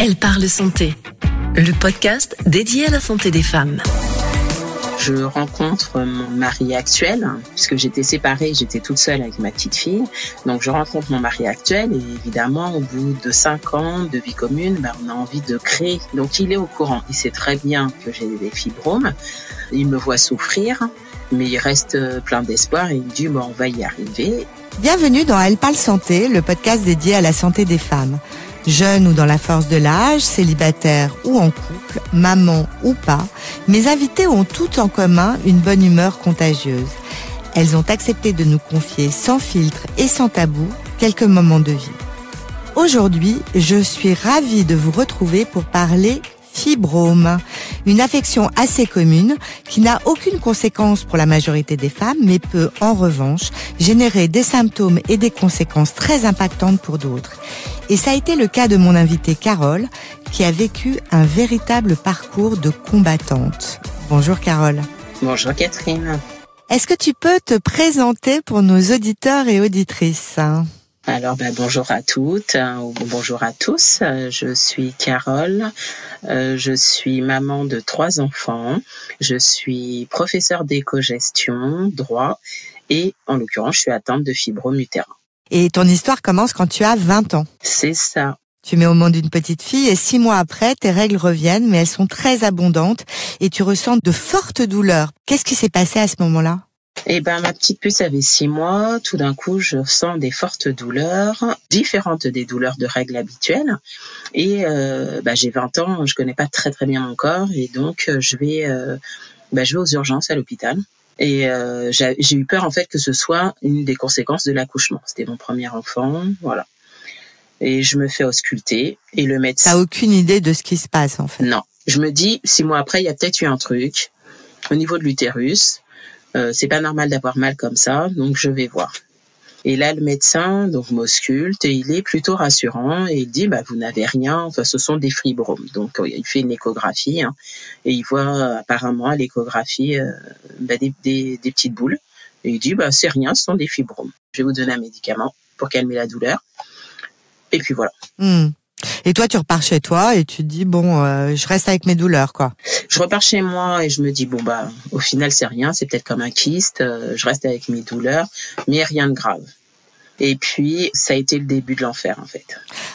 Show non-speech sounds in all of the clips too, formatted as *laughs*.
Elle parle santé, le podcast dédié à la santé des femmes. Je rencontre mon mari actuel, puisque j'étais séparée, j'étais toute seule avec ma petite fille. Donc je rencontre mon mari actuel et évidemment, au bout de cinq ans de vie commune, ben, on a envie de créer. Donc il est au courant, il sait très bien que j'ai des fibromes, il me voit souffrir, mais il reste euh, plein d'espoir et il me dit, bon, on va y arriver. Bienvenue dans Elle parle santé, le podcast dédié à la santé des femmes. Jeune ou dans la force de l'âge, célibataire ou en couple, maman ou pas, mes invités ont toutes en commun une bonne humeur contagieuse. Elles ont accepté de nous confier sans filtre et sans tabou quelques moments de vie. Aujourd'hui, je suis ravie de vous retrouver pour parler fibrome, une affection assez commune qui n'a aucune conséquence pour la majorité des femmes, mais peut en revanche générer des symptômes et des conséquences très impactantes pour d'autres. Et ça a été le cas de mon invitée Carole, qui a vécu un véritable parcours de combattante. Bonjour Carole. Bonjour Catherine. Est-ce que tu peux te présenter pour nos auditeurs et auditrices? Alors, ben, bonjour à toutes, hein, ou bonjour à tous. Euh, je suis Carole. Euh, je suis maman de trois enfants. Je suis professeure d'éco-gestion, droit, et en l'occurrence, je suis atteinte de fibrome utérin. Et ton histoire commence quand tu as 20 ans. C'est ça. Tu mets au monde une petite fille et six mois après, tes règles reviennent, mais elles sont très abondantes et tu ressens de fortes douleurs. Qu'est-ce qui s'est passé à ce moment-là? Eh ben, ma petite puce avait six mois. Tout d'un coup, je ressens des fortes douleurs, différentes des douleurs de règles habituelles. Et euh, bah, j'ai 20 ans, je connais pas très très bien mon corps, et donc euh, je vais, euh, bah, je vais aux urgences à l'hôpital. Et euh, j'ai eu peur en fait que ce soit une des conséquences de l'accouchement. C'était mon premier enfant, voilà. Et je me fais ausculter et le médecin. T'as aucune idée de ce qui se passe en fait? Non, je me dis six mois après, il y a peut-être eu un truc au niveau de l'utérus. Euh, c'est pas normal d'avoir mal comme ça, donc je vais voir. Et là, le médecin donc m'ausculte et il est plutôt rassurant et il dit bah vous n'avez rien, enfin ce sont des fibromes. Donc euh, il fait une échographie hein, et il voit apparemment à l'échographie euh, bah, des, des, petites boules et il dit bah c'est rien, ce sont des fibromes. Je vais vous donner un médicament pour calmer la douleur. Et puis voilà. Hmm. Et toi, tu repars chez toi et tu dis bon, euh, je reste avec mes douleurs, quoi. Je repars chez moi et je me dis bon bah, au final c'est rien, c'est peut-être comme un kyste. Euh, je reste avec mes douleurs, mais rien de grave. Et puis, ça a été le début de l'enfer, en fait.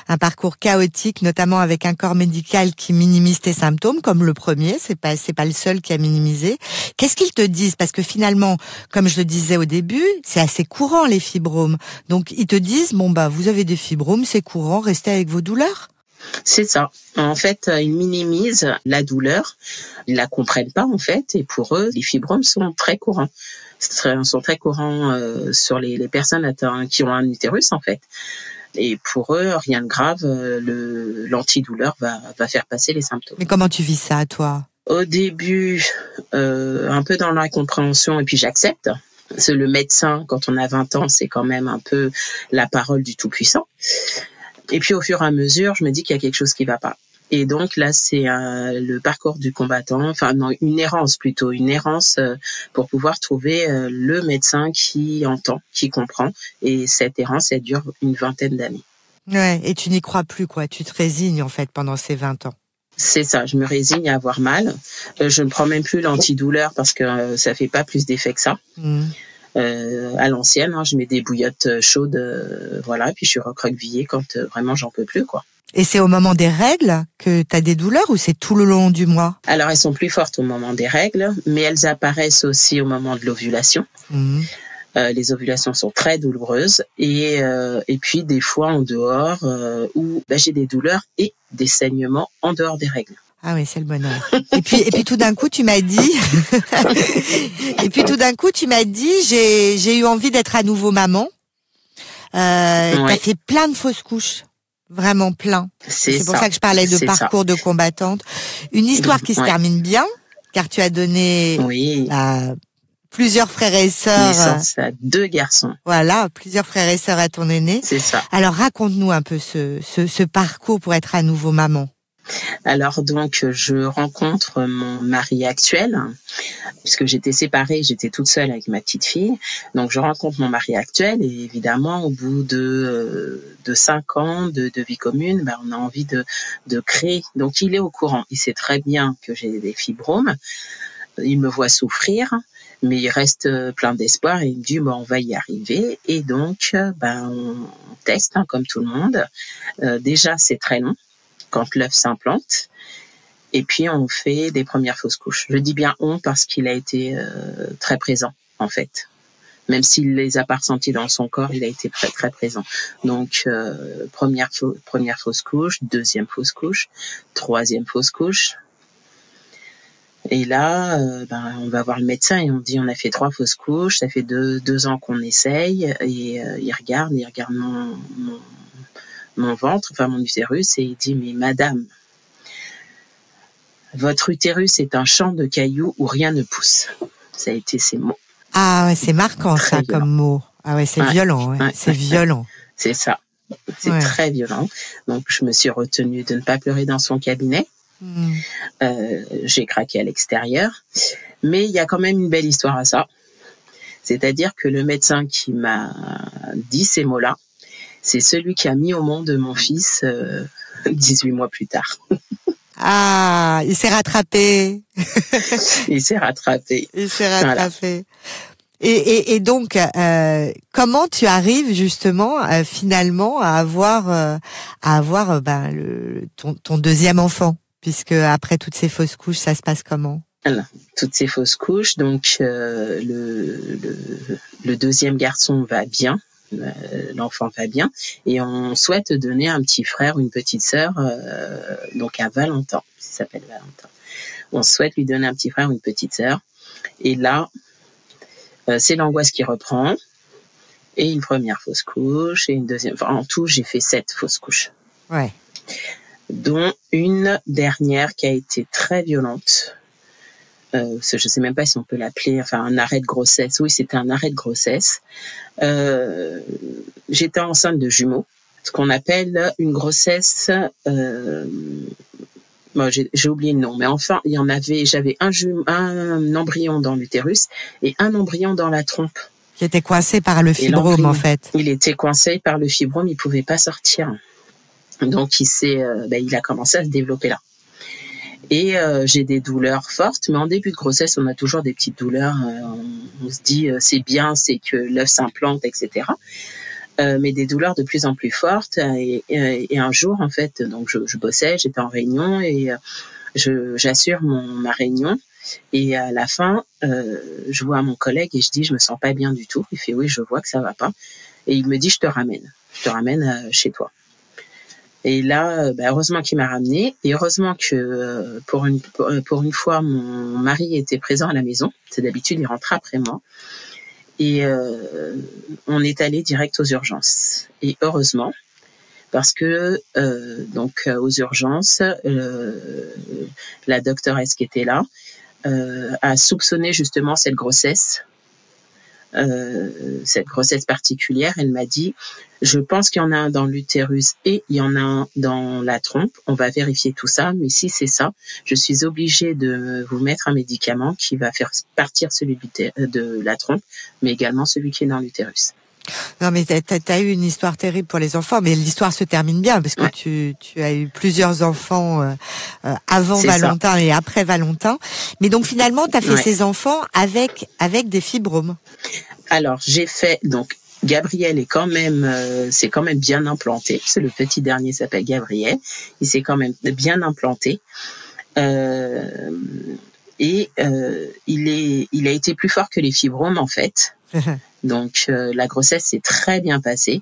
Un parcours chaotique, notamment avec un corps médical qui minimise tes symptômes, comme le premier. C'est pas, c'est pas le seul qui a minimisé. Qu'est-ce qu'ils te disent? Parce que finalement, comme je le disais au début, c'est assez courant, les fibromes. Donc, ils te disent, bon, bah, vous avez des fibromes, c'est courant, restez avec vos douleurs. C'est ça. En fait, ils minimisent la douleur. Ils la comprennent pas, en fait. Et pour eux, les fibromes sont très courants sont très courants euh, sur les, les personnes atteintes, qui ont un utérus en fait. Et pour eux, rien de grave, euh, le l'antidouleur va, va faire passer les symptômes. Mais comment tu vis ça, toi? Au début, euh, un peu dans l'incompréhension, et puis j'accepte. C'est le médecin, quand on a 20 ans, c'est quand même un peu la parole du Tout-Puissant. Et puis au fur et à mesure, je me dis qu'il y a quelque chose qui va pas. Et donc là, c'est euh, le parcours du combattant, enfin non, une errance plutôt, une errance euh, pour pouvoir trouver euh, le médecin qui entend, qui comprend. Et cette errance, elle dure une vingtaine d'années. Ouais, et tu n'y crois plus, quoi. Tu te résignes en fait pendant ces 20 ans. C'est ça, je me résigne à avoir mal. je ne prends même plus l'antidouleur parce que ça fait pas plus d'effet que ça. Mmh. À l'ancienne, hein, je mets des bouillottes chaudes, voilà, et puis je suis recroquevillée quand vraiment j'en peux plus, quoi. Et c'est au moment des règles que tu as des douleurs ou c'est tout le long du mois? Alors elles sont plus fortes au moment des règles, mais elles apparaissent aussi au moment de l'ovulation. Mmh. Euh, les ovulations sont très douloureuses et, euh, et puis des fois en dehors euh, où bah, j'ai des douleurs et des saignements en dehors des règles. Ah oui, c'est le bonheur. Et puis, et puis tout d'un coup, tu m'as dit, *laughs* et puis tout d'un coup, tu m'as dit, j'ai, j'ai eu envie d'être à nouveau maman. Euh, T'as fait plein de fausses couches vraiment plein. C'est pour ça que je parlais de parcours de combattante. Une histoire qui se termine bien, car tu as donné oui. plusieurs frères et sœurs. deux garçons. Voilà, plusieurs frères et sœurs à ton aîné. C'est ça. Alors raconte-nous un peu ce, ce, ce, parcours pour être à nouveau maman. Alors donc je rencontre mon mari actuel puisque j'étais séparée, j'étais toute seule avec ma petite fille. Donc je rencontre mon mari actuel et évidemment au bout de euh, de cinq ans de, vie commune, ben, on a envie de de créer. Donc il est au courant, il sait très bien que j'ai des fibromes. Il me voit souffrir, mais il reste plein d'espoir et il me dit bon on va y arriver et donc ben on teste hein, comme tout le monde. Euh, déjà c'est très long quand l'œuf s'implante. Et puis on fait des premières fausses couches. Je dis bien on parce qu'il a été euh, très présent en fait. Même s'il les a pas ressentis dans son corps, il a été très très présent. Donc euh, première première fausse couche, deuxième fausse couche, troisième fausse couche. Et là, euh, ben, on va voir le médecin et on dit on a fait trois fausses couches, ça fait deux, deux ans qu'on essaye et il regarde, il regarde mon, mon, mon ventre, enfin mon utérus, et il dit mais madame, votre utérus est un champ de cailloux où rien ne pousse. Ça a été ces mots. Ah ouais, c'est marquant ça comme mot. Ah ouais, c'est violent, ouais. c'est violent. *laughs* C'est ça. C'est très violent. Donc je me suis retenue de ne pas pleurer dans son cabinet. Hmm. Euh, j'ai craqué à l'extérieur. Mais il y a quand même une belle histoire à ça. C'est-à-dire que le médecin qui m'a dit ces mots-là, c'est celui qui a mis au monde mon fils 18 euh, mois plus tard. *laughs* ah, *laughs* il s'est rattrapé. il s'est rattrapé. Il s'est rattrapé. Et, donc, euh, comment tu arrives justement euh, finalement à avoir à avoir ben, le, ton, deuxième enfant, puisque après toutes ces fausses couches, ça se passe comment? Toutes ces fausses couches, donc le, le, deuxième garçon va bien, l'enfant va bien et on souhaite donner un petit frère ou une petite sœur euh, donc à Valentin, il s'appelle Valentin. On souhaite lui donner un petit frère ou une petite sœur et là euh, c'est l'angoisse qui reprend et une première fausse couche et une deuxième. en tout, j'ai fait sept fausses couches. Ouais. Dont une dernière qui a été très violente euh, je sais même pas si on peut l'appeler, enfin un arrêt de grossesse. Oui, c'était un arrêt de grossesse. Euh, J'étais enceinte de jumeaux, ce qu'on appelle une grossesse. Euh, j'ai oublié le nom, mais enfin, il y en avait. J'avais un, un embryon dans l'utérus et un embryon dans la trompe. Qui était coincé par le fibrome, en fait. Il était coincé par le fibrome, il pouvait pas sortir. Donc, il s'est, euh, ben, il a commencé à se développer là. Et euh, j'ai des douleurs fortes, mais en début de grossesse, on a toujours des petites douleurs. Euh, on, se dit euh, c'est bien, c'est que l'œuf s'implante, etc. mais des douleurs de plus en plus fortes. Et, un jour, en fait, donc je, bossais, j'étais en réunion et j'assure ma réunion. Et à la fin, je vois mon collègue et je dis je me sens pas bien du tout. Il fait oui, je vois que ça va pas. Et il me dit je te ramène, je te ramène chez toi. Et là, euh, bah, heureusement qu'il m'a ramené. Et heureusement que euh, pour une, euh, pour une fois, mon mari était présent à la maison. C'est d'habitude, il rentre après moi. Et on est allé direct aux urgences. Et heureusement, parce que donc aux urgences, la doctoresse qui était là a soupçonné justement cette grossesse euh, cette grossesse particulière, elle m'a dit, je pense qu'il y en a un dans l'utérus et il y en a un dans la trompe. On va vérifier tout ça, mais si c'est ça, je suis obligée de vous mettre un médicament qui va faire partir celui de la trompe, mais également celui qui est dans l'utérus. Non, mais tu as, eu une histoire terrible pour les enfants, mais l'histoire se termine bien parce que tu, tu, as eu plusieurs enfants euh, euh, avant Valentin et après Valentin. Mais donc finalement, tu as fait ces enfants avec avec des fibromes. Alors j'ai fait donc Gabriel est quand même, euh, c'est quand même bien implanté. C'est le petit dernier s'appelle Gabriel. Il s'est quand même bien implanté. Euh, et euh, il est, il a été plus fort que les fibromes en fait. *laughs* Donc euh, la grossesse s'est très bien passée.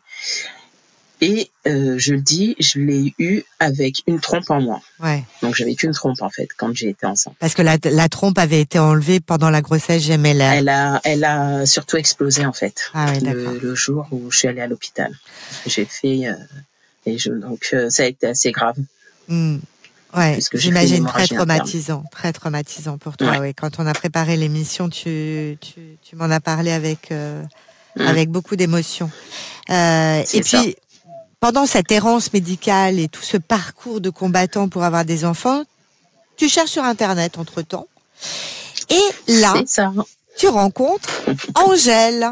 Et euh, je le dis, je l'ai eu avec une trompe en moins. Ouais. Donc j'avais qu'une trompe en fait quand j'ai été enceinte. Parce que la, la, trompe avait été enlevée pendant la grossesse gemellaire. Elle a, elle a surtout explosé en fait ah le, le, jour où je suis allée à l'hôpital. J'ai fait euh, et je, donc euh, ça a été assez grave. Mmh. Ouais, j'imagine très traumatisant, très traumatisant pour toi. Ouais. Quand on a préparé l'émission, tu, tu, tu m'en as parlé avec euh, mmh. avec beaucoup d'émotion. Euh, et puis pendant cette errance médicale et tout ce parcours de combattant pour avoir des enfants, tu cherches sur Internet entre-temps. Et là, tu rencontres Angèle.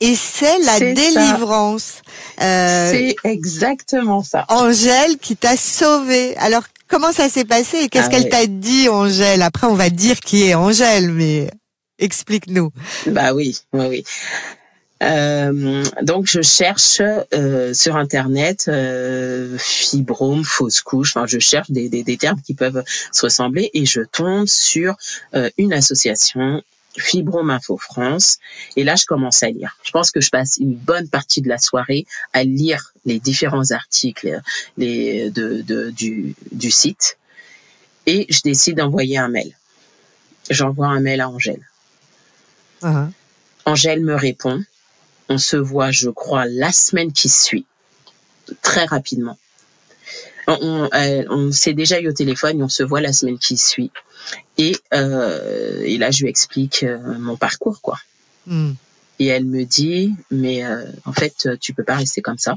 Et c'est la délivrance. Euh, C'est exactement ça. Angèle qui t'a sauvé. Alors, comment ça s'est passé et qu'est-ce Ah qu'elle oui. t'a dit, Angèle? Après, on va dire qui est Angèle, mais explique-nous. Bah oui, oui, oui. Euh, donc je cherche euh, sur internet euh, fibrome, fausse couche. Enfin, je cherche des, des, des termes qui peuvent se ressembler et je tombe sur euh, une association Fibrome Info France. Et là, je commence à lire. Je pense que je passe une bonne partie de la soirée à lire les différents articles les, de, de, du, du site. Et je décide d'envoyer un mail. J'envoie un mail à Angèle. Hein. Angèle me répond. On se voit, je crois, la semaine qui suit, très rapidement. On, on, euh, on s'est déjà eu au téléphone et on se voit la semaine qui suit. Et, euh, et là, je lui explique euh, mon parcours, quoi. Hmm. Et elle me dit, mais euh, en fait, tu peux pas rester comme ça.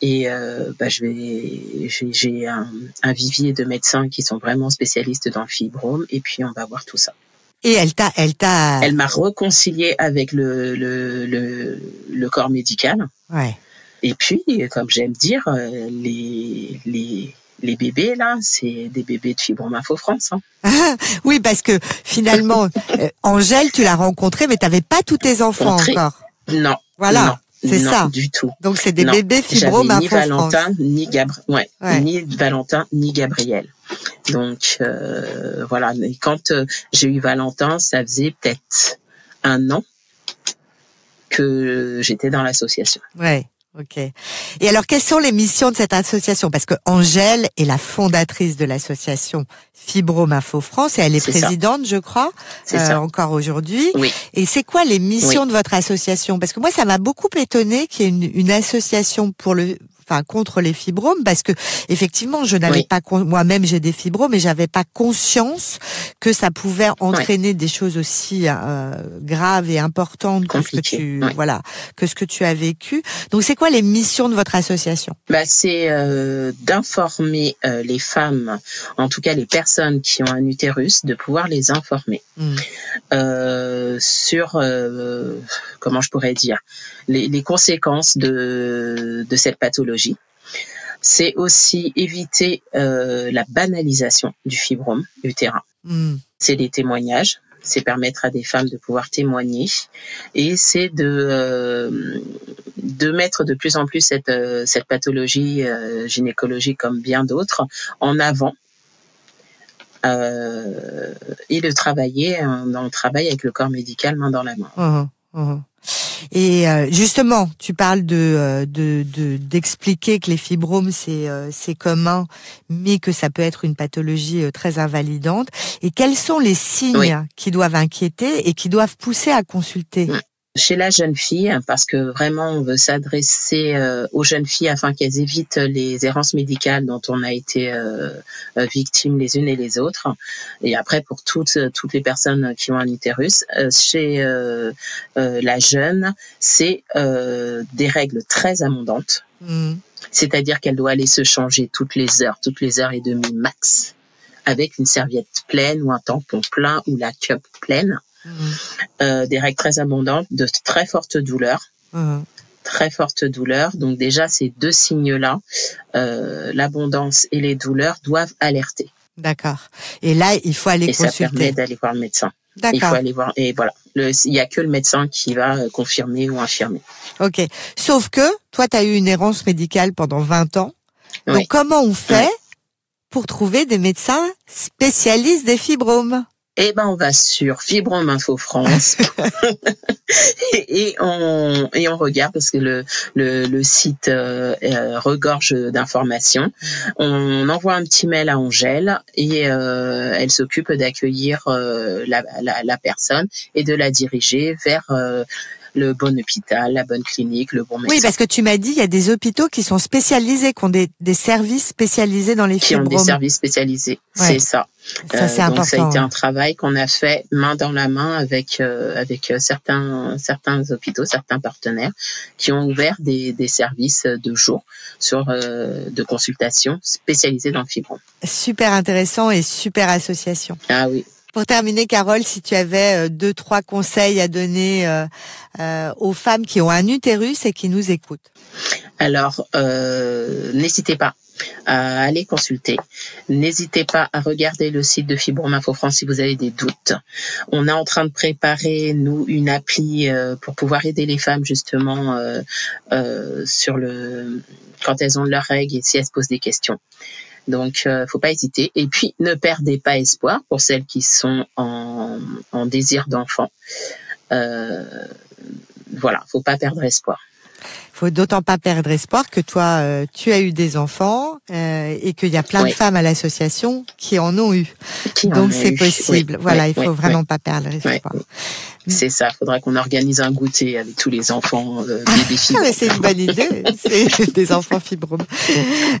Et euh, bah, je vais, j'ai- un, un vivier de médecins qui sont vraiment spécialistes dans le fibrome, et puis on va voir tout ça. Et elle t'a, elle t'a, Elle m'a réconcilié avec le, le, le, le corps médical. ouais. Et puis, comme j'aime dire, les, les, les bébés, là, c'est des bébés de Fibrome Info France. Hein. Oui, parce que finalement, *laughs* euh, Angèle, tu l'as rencontrée, mais t'avais pas tous tes enfants encore. Non. Voilà, non, c'est non, ça. du tout. Donc c'est des Non, bébés fibrome J'avais ni Info France. Valentin, ni Gabri- ouais, Ouais. ni Valentin, ni Gabriel. Donc euh, voilà. Mais quand euh, j'ai eu Valentin, ça faisait peut-être un an que j'étais dans l'association. Ouais. Ok. Et alors, quelles sont les missions de cette association? Parce que Angèle est la fondatrice de l'association Fibrome Info France et elle est, ça. présidente, je crois, euh, ça. encore aujourd'hui. Oui. Et c'est quoi les missions de votre association? Parce que moi, ça m'a beaucoup étonné qu'il y ait une, une association pour le, enfin, contre les fibromes, parce que effectivement, je n'avais Oui. pas con- moi-même j'ai des fibromes, mais j'avais pas conscience que ça pouvait entraîner des choses aussi euh, graves et importantes que ce que tu, oui. voilà, que ce que tu as vécu. Donc, c'est quoi les missions de votre association? Bah, c'est euh, d'informer euh, les femmes, en tout cas les personnes qui ont un utérus, de pouvoir les informer Hmm. sur comment je pourrais dire? Les, les conséquences de, de cette pathologie. C'est aussi éviter euh, la banalisation du fibrome utérin. Hmm. C'est des témoignages, c'est permettre à des femmes de pouvoir témoigner et c'est de euh, de mettre de plus en plus cette euh, cette pathologie euh, gynécologique comme bien d'autres en avant euh, et de travailler euh, dans le travail avec le corps médical main dans la main. Uhum, uhum. Et euh, justement, tu parles de euh, de de- d'expliquer que les fibromes c'est euh, c'est commun, mais que ça peut être une pathologie très invalidante. Et quels sont les signes Oui. qui doivent inquiéter et qui doivent pousser à consulter? Mm. Chez la jeune fille, parce que vraiment on veut s'adresser euh, aux jeunes filles afin qu'elles évitent les errances médicales dont on a été euh, euh, victimes les unes et les autres. Et après pour toutes toutes les personnes qui ont un utérus, chez la jeune, c'est des règles très abondantes. Mm. C'est-à-dire qu'elle doit aller se changer toutes les heures, toutes les heures et demie max, avec une serviette pleine ou un tampon plein ou la cup pleine. Euh, des règles très abondantes, de très fortes douleurs, Mhm. très fortes douleurs. Donc déjà ces deux signes-là, euh, l'abondance et les douleurs doivent alerter. D'accord. Et là, il faut aller Et ça permet consulter. d'aller voir le médecin. Il faut D'accord. aller voir et voilà. Le- Il y a que le médecin qui va euh, confirmer ou infirmer. Ok. Sauf que toi, tu as eu une errance médicale pendant 20 ans. Donc, comment on fait pour trouver des médecins spécialistes des fibromes? Eh ben, on va sur Fibrome Info France *laughs* et, et on et on regarde parce que le le, le site euh, euh, regorge d'informations. On envoie un petit mail à Angèle et euh, elle s'occupe d'accueillir euh, la, la la personne et de la diriger vers euh, le bon hôpital, la bonne clinique, le bon médecin. Oui, parce que tu m'as dit, il y a des hôpitaux qui sont spécialisés, qui ont des, des services spécialisés dans les qui ont fibromes. des services spécialisés. Ouais. C'est ça. Ça, c'est Euh, donc ça a important. été un travail qu'on a fait main dans la main avec euh, avec euh, certains certains hôpitaux, certains partenaires qui ont ouvert des, des services de jour sur euh, de consultation spécialisés dans le fibrome. Super intéressant et super association. Ah oui. Pour terminer, Carole, si tu avais euh, deux, trois conseils à donner euh, euh, aux femmes qui ont un utérus et qui nous écoutent. Alors, n'hésitez pas à aller consulter. N'hésitez pas à regarder le site de Fibrome Info France si vous avez des doutes. On est en train de préparer, nous, une appli pour pouvoir aider les femmes justement quand elles ont leurs règles et si elles se posent des questions. Donc, euh, faut pas hésiter. Et puis, ne perdez pas espoir pour celles qui sont en, désir d'enfant. Euh, voilà, faut pas perdre espoir. Faut d'autant pas perdre espoir que toi, euh, tu as eu des enfants euh, et qu'il y a plein de femmes à l'association qui en ont eu. Qui Donc c'est possible. Oui, voilà, oui, il faut oui, vraiment pas perdre espoir. C'est ça, il faudra qu'on organise un goûter avec tous les enfants euh, bébés Ah, *laughs* mais c'est une bonne idée, *laughs* c'est *laughs* des enfants fibromes.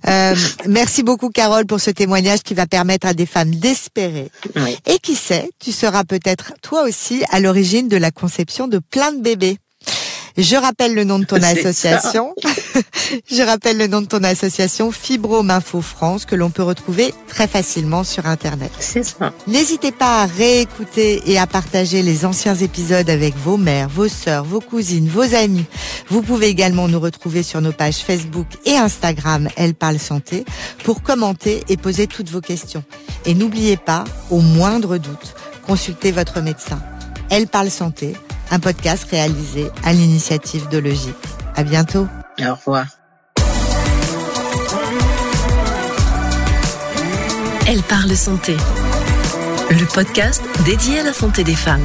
Euh, merci beaucoup Carole pour ce témoignage qui va permettre à des femmes d'espérer. Oui. Et qui sait, tu seras peut-être toi aussi à l'origine de la conception de plein de bébés. *laughs* *laughs* Je rappelle le nom de ton association. Je rappelle le nom de ton association Fibrome Info France que l'on peut retrouver très facilement sur Internet. C'est ça. N'hésitez pas à réécouter et à partager les anciens épisodes avec vos mères, vos sœurs, vos cousines, vos amis. Vous pouvez également nous retrouver sur nos pages Facebook et Instagram Elle parle santé pour commenter et poser toutes vos questions. Et n'oubliez pas, au moindre doute, consultez votre médecin. Elle parle santé, un podcast réalisé à l'initiative de Logique. À bientôt. Au revoir. Elle parle santé. Le podcast dédié à la santé des femmes.